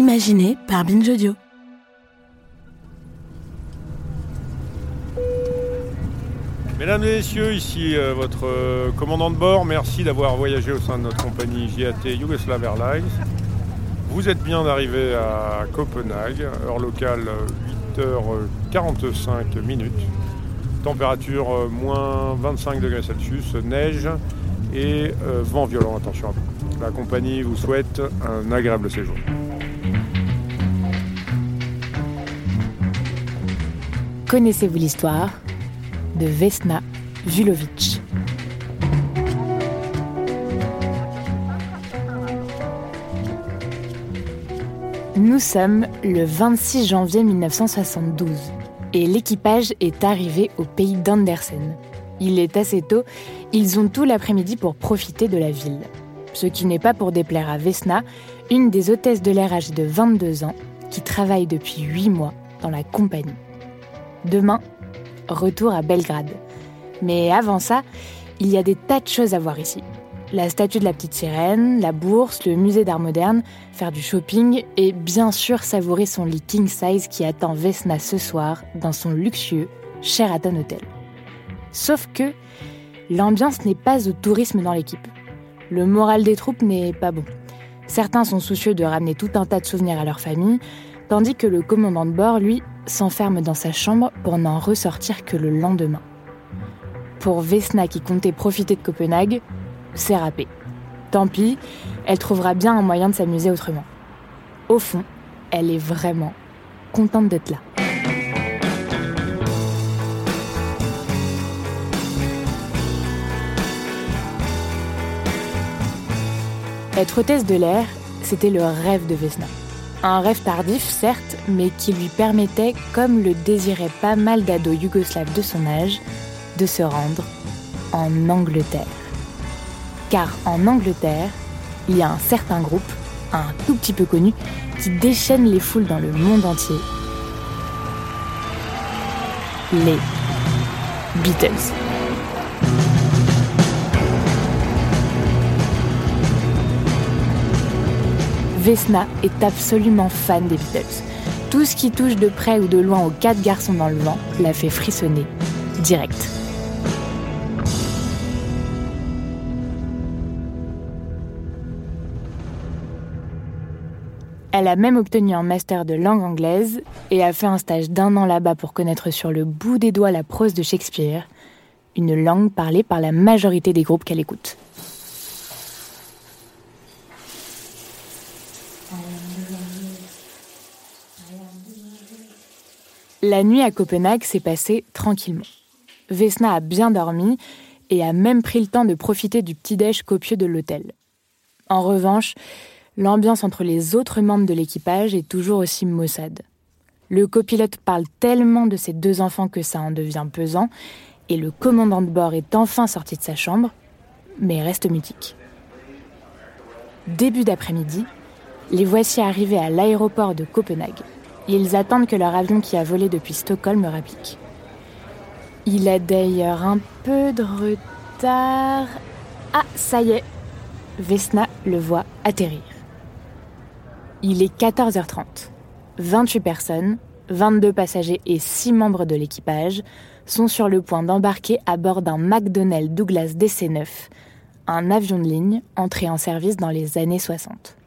Imaginé par Binge. Mesdames et messieurs, ici euh, votre euh, commandant de bord. Merci d'avoir voyagé au sein de notre compagnie JAT Yugoslav Airlines. Vous êtes bien arrivé à Copenhague, heure locale 8h45 minutes. Température euh, moins 25 degrés Celsius, neige et euh, vent violent, attention à vous. La compagnie vous souhaite un agréable séjour. Connaissez-vous l'histoire de Vesna Vulovic? Nous sommes le 26 janvier 1972 et l'équipage est arrivé au pays d'Andersen. Il est assez tôt, ils ont tout l'après-midi pour profiter de la ville. Ce qui n'est pas pour déplaire à Vesna, une des hôtesses de l'air âgée de 22 ans, qui travaille depuis 8 mois dans la compagnie. Demain, retour à Belgrade. Mais avant ça, il y a des tas de choses à voir ici. La statue de la petite sirène, la bourse, le musée d'art moderne, faire du shopping et bien sûr savourer son lit king size qui attend Vesna ce soir dans son luxueux Sheraton Hotel. Sauf que l'ambiance n'est pas au tourisme dans l'équipe. Le moral des troupes n'est pas bon. Certains sont soucieux de ramener tout un tas de souvenirs à leur famille, tandis que le commandant de bord, lui, s'enferme dans sa chambre pour n'en ressortir que le lendemain. Pour Vesna qui comptait profiter de Copenhague, c'est râpé. Tant pis, elle trouvera bien un moyen de s'amuser autrement. Au fond, elle est vraiment contente d'être là. Être hôtesse de l'air, c'était le rêve de Vesna. Un rêve tardif, certes, mais qui lui permettait, comme le désiraient pas mal d'ados yougoslaves de son âge, de se rendre en Angleterre. Car en Angleterre, il y a un certain groupe, un tout petit peu connu, qui déchaîne les foules dans le monde entier. Les Beatles. Vesna est absolument fan des Beatles. Tout ce qui touche de près ou de loin aux quatre garçons dans le vent la fait frissonner direct. Elle a même obtenu un master de langue anglaise et a fait un stage d'un an là-bas pour connaître sur le bout des doigts la prose de Shakespeare, une langue parlée par la majorité des groupes qu'elle écoute. La nuit à Copenhague s'est passée tranquillement. Vesna a bien dormi et a même pris le temps de profiter du petit-déj copieux de l'hôtel. En revanche, l'ambiance entre les autres membres de l'équipage est toujours aussi maussade. Le copilote parle tellement de ses deux enfants que ça en devient pesant, et le commandant de bord est enfin sorti de sa chambre, mais reste mutique. Début d'après-midi, les voici arrivés à l'aéroport de Copenhague. Ils attendent que leur avion qui a volé depuis Stockholm réplique. Il a d'ailleurs un peu de retard. Ah, ça y est. Vesna le voit atterrir. Il est 14h30. 28 personnes, 22 passagers et 6 membres de l'équipage sont sur le point d'embarquer à bord d'un McDonnell Douglas DC-9, un avion de ligne entré en service dans les années 60.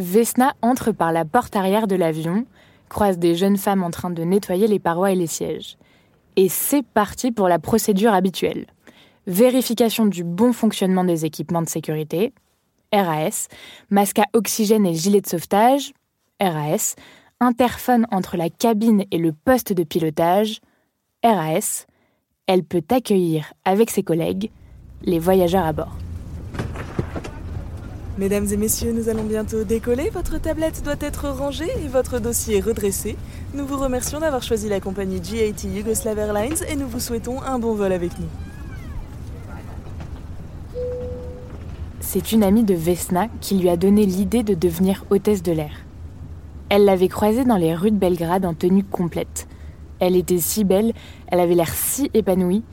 Vesna entre par la porte arrière de l'avion, croise des jeunes femmes en train de nettoyer les parois et les sièges. Et c'est parti pour la procédure habituelle. Vérification du bon fonctionnement des équipements de sécurité, RAS, masque à oxygène et gilet de sauvetage, RAS, interphone entre la cabine et le poste de pilotage, RAS, elle peut accueillir avec ses collègues les voyageurs à bord. Mesdames et messieurs, nous allons bientôt décoller. Votre tablette doit être rangée et votre dossier redressé. Nous vous remercions d'avoir choisi la compagnie GAT Yugoslav Airlines et nous vous souhaitons un bon vol avec nous. C'est une amie de Vesna qui lui a donné l'idée de devenir hôtesse de l'air. Elle l'avait croisée dans les rues de Belgrade en tenue complète. Elle était si belle, elle avait l'air si épanouie.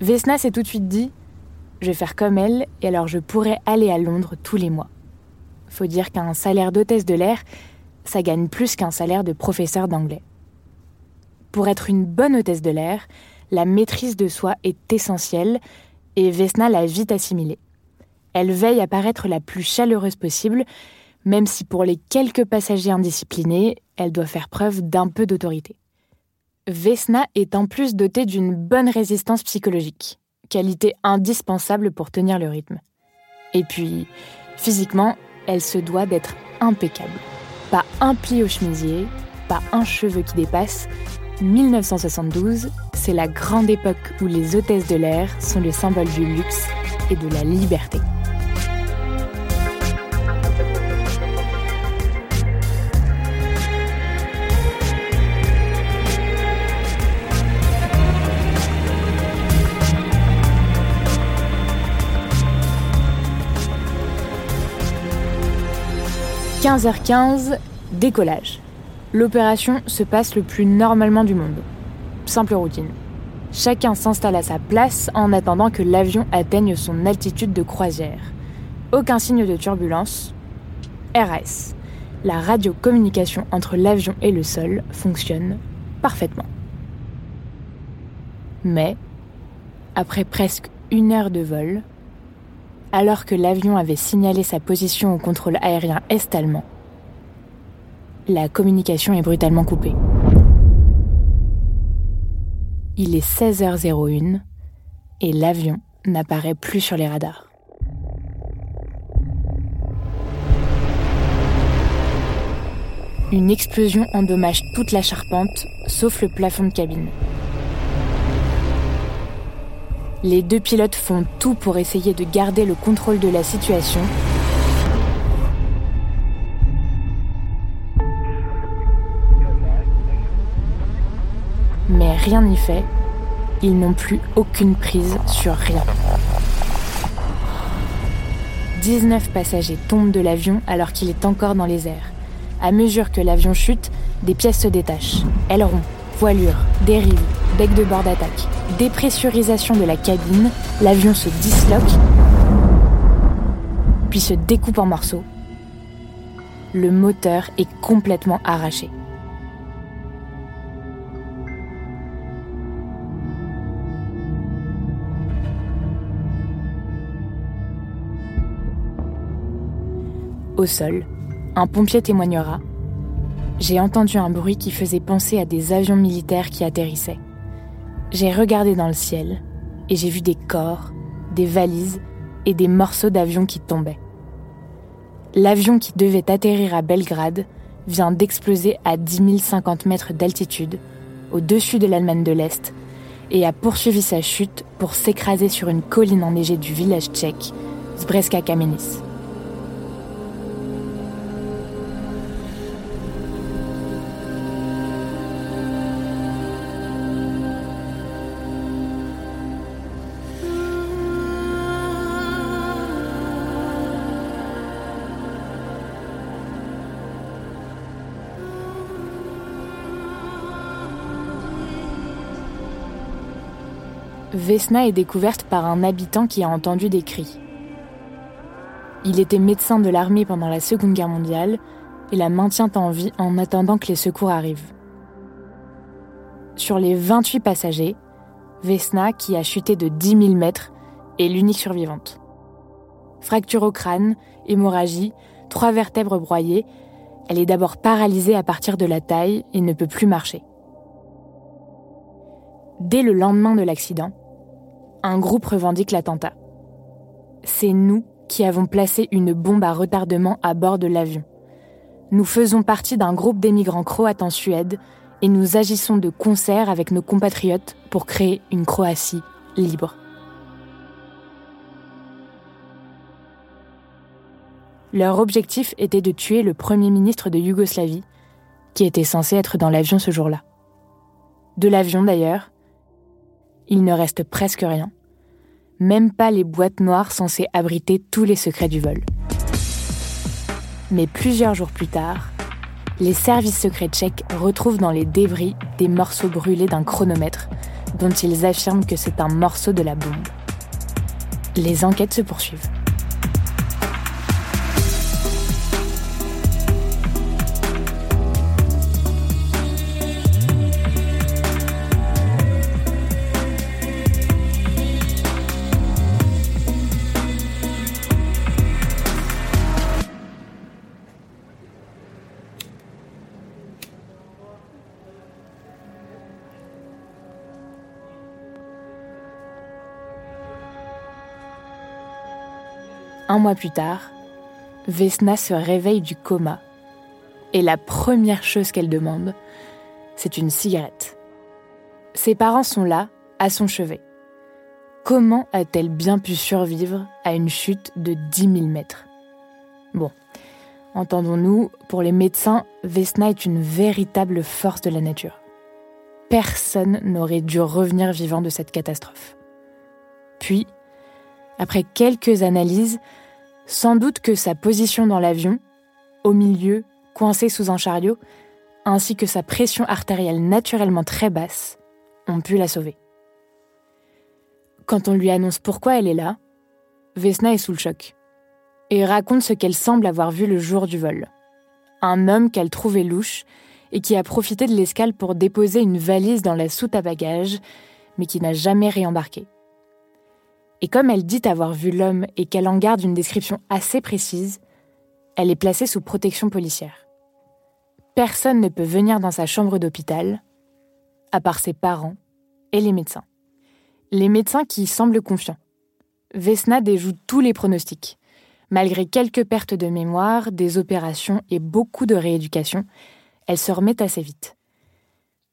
Vesna s'est tout de suite dit Je vais faire comme elle, et alors je pourrais aller à Londres tous les mois. Faut dire qu'un salaire d'hôtesse de l'air, ça gagne plus qu'un salaire de professeur d'anglais. Pour être une bonne hôtesse de l'air, la maîtrise de soi est essentielle, et Vesna l'a vite assimilée. Elle veille à paraître la plus chaleureuse possible, même si pour les quelques passagers indisciplinés, elle doit faire preuve d'un peu d'autorité. Vesna est en plus dotée d'une bonne résistance psychologique, qualité indispensable pour tenir le rythme. Et puis, physiquement, elle se doit d'être impeccable. Pas un pli au chemisier, pas un cheveu qui dépasse. 1972, c'est la grande époque où les hôtesses de l'air sont le symbole du luxe et de la liberté. 15h15, décollage. L'opération se passe le plus normalement du monde. Simple routine. Chacun s'installe à sa place en attendant que l'avion atteigne son altitude de croisière. Aucun signe de turbulence. RAS. La radiocommunication entre l'avion et le sol fonctionne parfaitement. Mais, après presque une heure de vol, alors que l'avion avait signalé sa position au contrôle aérien est-allemand. La communication est brutalement coupée. Il est 16h01 et l'avion n'apparaît plus sur les radars. Une explosion endommage toute la charpente, sauf le plafond de cabine. Les deux pilotes font tout pour essayer de garder le contrôle de la situation. Mais rien n'y fait. Ils n'ont plus aucune prise sur rien. 19 passagers tombent de l'avion alors qu'il est encore dans les airs. À mesure que l'avion chute, des pièces se détachent. Ailerons, voilure, dérive, bec de bord d'attaque dépressurisation de la cabine, l'avion se disloque, puis se découpe en morceaux. Le moteur est complètement arraché. Au sol, un pompier témoignera. J'ai entendu un bruit qui faisait penser à des avions militaires qui atterrissaient. J'ai regardé dans le ciel et j'ai vu des corps, des valises et des morceaux d'avion qui tombaient. L'avion qui devait atterrir à Belgrade vient d'exploser à 10 050 mètres d'altitude, au-dessus de l'Allemagne de l'Est, et a poursuivi sa chute pour s'écraser sur une colline enneigée du village tchèque, Zbreska Kamenis. Vesna est découverte par un habitant qui a entendu des cris. Il était médecin de l'armée pendant la Seconde Guerre mondiale et la maintient en vie en attendant que les secours arrivent. Sur les 28 passagers, Vesna, qui a chuté de 10 000 mètres, est l'unique survivante. Fracture au crâne, hémorragie, trois vertèbres broyées, elle est d'abord paralysée à partir de la taille et ne peut plus marcher. Dès le lendemain de l'accident, un groupe revendique l'attentat. C'est nous qui avons placé une bombe à retardement à bord de l'avion. Nous faisons partie d'un groupe d'émigrants croates en Suède et nous agissons de concert avec nos compatriotes pour créer une Croatie libre. Leur objectif était de tuer le Premier ministre de Yougoslavie, qui était censé être dans l'avion ce jour-là. De l'avion d'ailleurs, il ne reste presque rien, même pas les boîtes noires censées abriter tous les secrets du vol. Mais plusieurs jours plus tard, les services secrets tchèques retrouvent dans les débris des morceaux brûlés d'un chronomètre dont ils affirment que c'est un morceau de la bombe. Les enquêtes se poursuivent. Mois plus tard, Vesna se réveille du coma. Et la première chose qu'elle demande, c'est une cigarette. Ses parents sont là, à son chevet. Comment a-t-elle bien pu survivre à une chute de 10 000 mètres? Bon, entendons-nous, pour les médecins, Vesna est une véritable force de la nature. Personne n'aurait dû revenir vivant de cette catastrophe. Puis, après quelques analyses, sans doute que sa position dans l'avion, au milieu, coincé sous un chariot, ainsi que sa pression artérielle naturellement très basse, ont pu la sauver. Quand on lui annonce pourquoi elle est là, Vesna est sous le choc et raconte ce qu'elle semble avoir vu le jour du vol. Un homme qu'elle trouvait louche et qui a profité de l'escale pour déposer une valise dans la soute à bagages, mais qui n'a jamais réembarqué. Et comme elle dit avoir vu l'homme et qu'elle en garde une description assez précise, elle est placée sous protection policière. Personne ne peut venir dans sa chambre d'hôpital, à part ses parents et les médecins. Les médecins qui semblent confiants. Vesna déjoue tous les pronostics. Malgré quelques pertes de mémoire, des opérations et beaucoup de rééducation, elle se remet assez vite.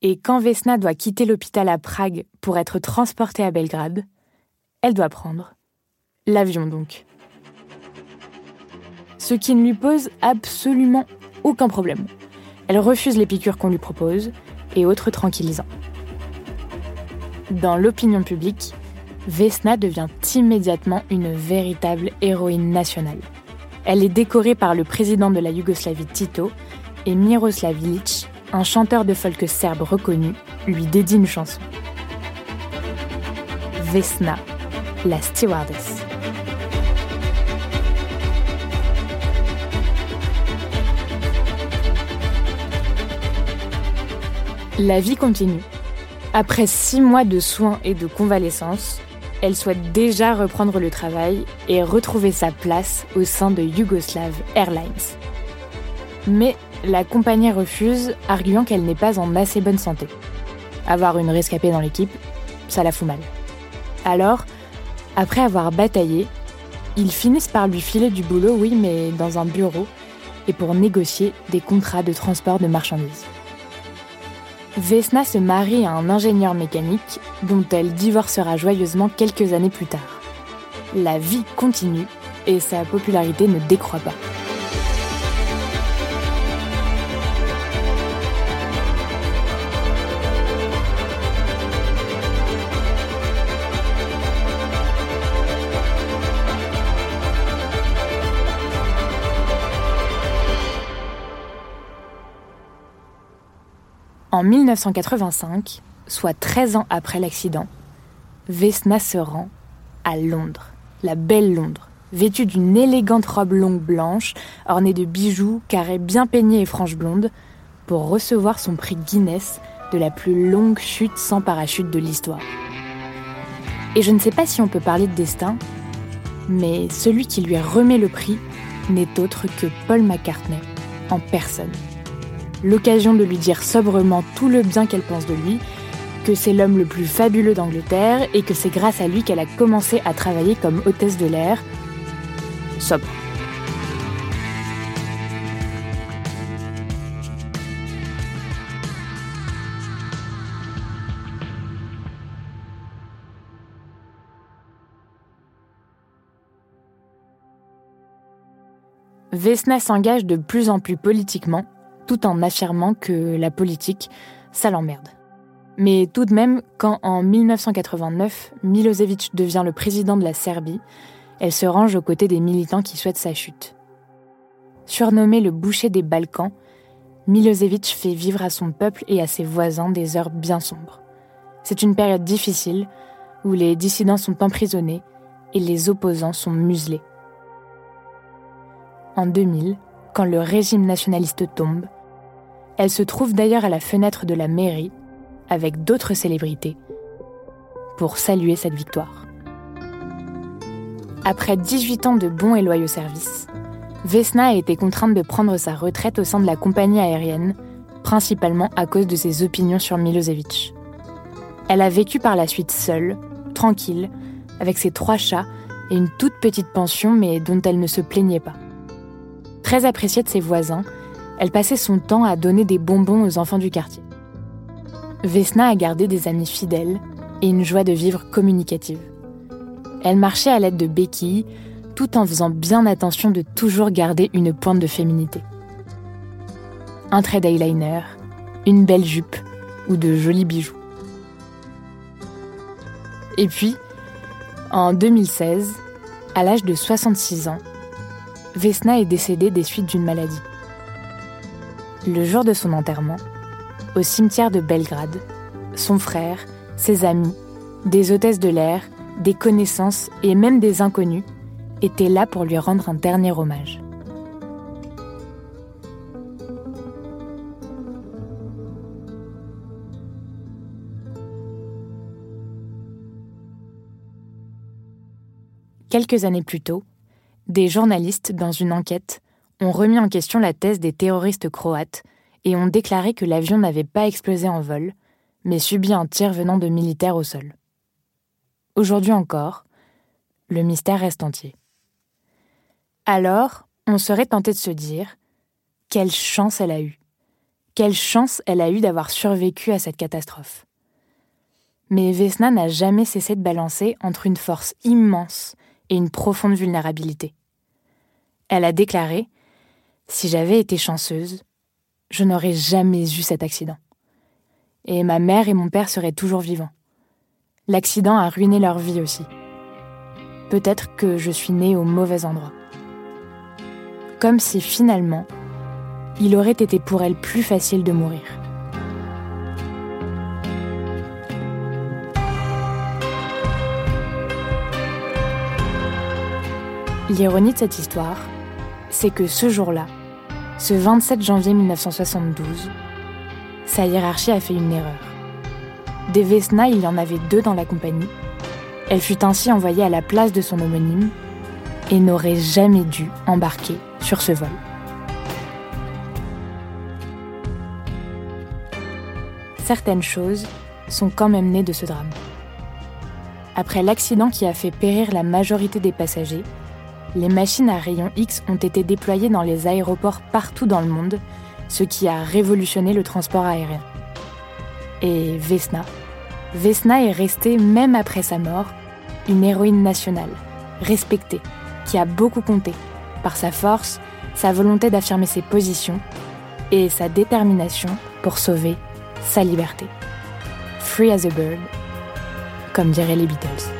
Et quand Vesna doit quitter l'hôpital à Prague pour être transportée à Belgrade, elle doit prendre. L'avion donc. Ce qui ne lui pose absolument aucun problème. Elle refuse les piqûres qu'on lui propose et autres tranquillisants. Dans l'opinion publique, Vesna devient immédiatement une véritable héroïne nationale. Elle est décorée par le président de la Yougoslavie Tito et Miroslav Ilic, un chanteur de folk serbe reconnu, lui dédie une chanson. Vesna la stewardess. La vie continue. Après six mois de soins et de convalescence, elle souhaite déjà reprendre le travail et retrouver sa place au sein de Yugoslav Airlines. Mais la compagnie refuse, arguant qu'elle n'est pas en assez bonne santé. Avoir une rescapée dans l'équipe, ça la fout mal. Alors, après avoir bataillé, ils finissent par lui filer du boulot, oui, mais dans un bureau, et pour négocier des contrats de transport de marchandises. Vesna se marie à un ingénieur mécanique dont elle divorcera joyeusement quelques années plus tard. La vie continue et sa popularité ne décroît pas. En 1985, soit 13 ans après l'accident, Vesna se rend à Londres, la belle Londres, vêtue d'une élégante robe longue blanche, ornée de bijoux, carrés bien peignés et franges blondes, pour recevoir son prix Guinness de la plus longue chute sans parachute de l'histoire. Et je ne sais pas si on peut parler de destin, mais celui qui lui remet le prix n'est autre que Paul McCartney en personne l'occasion de lui dire sobrement tout le bien qu'elle pense de lui, que c'est l'homme le plus fabuleux d'Angleterre et que c'est grâce à lui qu'elle a commencé à travailler comme hôtesse de l'air. Sobre. Vesna s'engage de plus en plus politiquement tout en affirmant que la politique, ça l'emmerde. Mais tout de même, quand en 1989, Milosevic devient le président de la Serbie, elle se range aux côtés des militants qui souhaitent sa chute. Surnommé le boucher des Balkans, Milosevic fait vivre à son peuple et à ses voisins des heures bien sombres. C'est une période difficile où les dissidents sont emprisonnés et les opposants sont muselés. En 2000, quand le régime nationaliste tombe, elle se trouve d'ailleurs à la fenêtre de la mairie avec d'autres célébrités pour saluer cette victoire. Après 18 ans de bons et loyaux services, Vesna a été contrainte de prendre sa retraite au sein de la compagnie aérienne, principalement à cause de ses opinions sur Milosevic. Elle a vécu par la suite seule, tranquille, avec ses trois chats et une toute petite pension mais dont elle ne se plaignait pas. Très appréciée de ses voisins, elle passait son temps à donner des bonbons aux enfants du quartier. Vesna a gardé des amis fidèles et une joie de vivre communicative. Elle marchait à l'aide de béquilles, tout en faisant bien attention de toujours garder une pointe de féminité. Un trait d'eyeliner, une belle jupe ou de jolis bijoux. Et puis, en 2016, à l'âge de 66 ans, Vesna est décédée des suites d'une maladie. Le jour de son enterrement, au cimetière de Belgrade, son frère, ses amis, des hôtesses de l'air, des connaissances et même des inconnus étaient là pour lui rendre un dernier hommage. Quelques années plus tôt, des journalistes, dans une enquête, ont remis en question la thèse des terroristes croates et ont déclaré que l'avion n'avait pas explosé en vol, mais subi un tir venant de militaires au sol. Aujourd'hui encore, le mystère reste entier. Alors, on serait tenté de se dire quelle chance elle a eue. Quelle chance elle a eue d'avoir survécu à cette catastrophe. Mais Vesna n'a jamais cessé de balancer entre une force immense et une profonde vulnérabilité. Elle a déclaré Si j'avais été chanceuse, je n'aurais jamais eu cet accident. Et ma mère et mon père seraient toujours vivants. L'accident a ruiné leur vie aussi. Peut-être que je suis née au mauvais endroit. Comme si finalement, il aurait été pour elle plus facile de mourir. L'ironie de cette histoire, c'est que ce jour-là, ce 27 janvier 1972, sa hiérarchie a fait une erreur. Des Vesna, il y en avait deux dans la compagnie. Elle fut ainsi envoyée à la place de son homonyme et n'aurait jamais dû embarquer sur ce vol. Certaines choses sont quand même nées de ce drame. Après l'accident qui a fait périr la majorité des passagers, les machines à rayons X ont été déployées dans les aéroports partout dans le monde, ce qui a révolutionné le transport aérien. Et Vesna Vesna est restée, même après sa mort, une héroïne nationale, respectée, qui a beaucoup compté par sa force, sa volonté d'affirmer ses positions et sa détermination pour sauver sa liberté. Free as a bird, comme diraient les Beatles.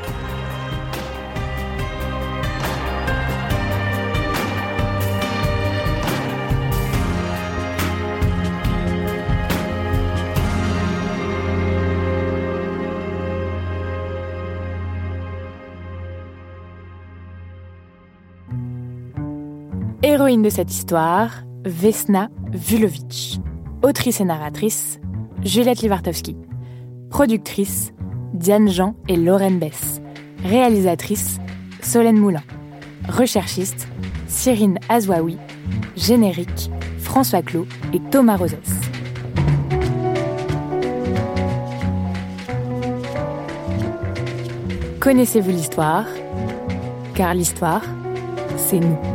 Héroïne de cette histoire, Vesna Vulovic. Autrice et narratrice, Juliette Livartowski. Productrice, Diane Jean et Lorraine Bess. Réalisatrice, Solène Moulin. Recherchiste, Cyrine Azouaoui. Générique, François Clot et Thomas Rosès. Connaissez-vous l'histoire? Car l'histoire, c'est nous.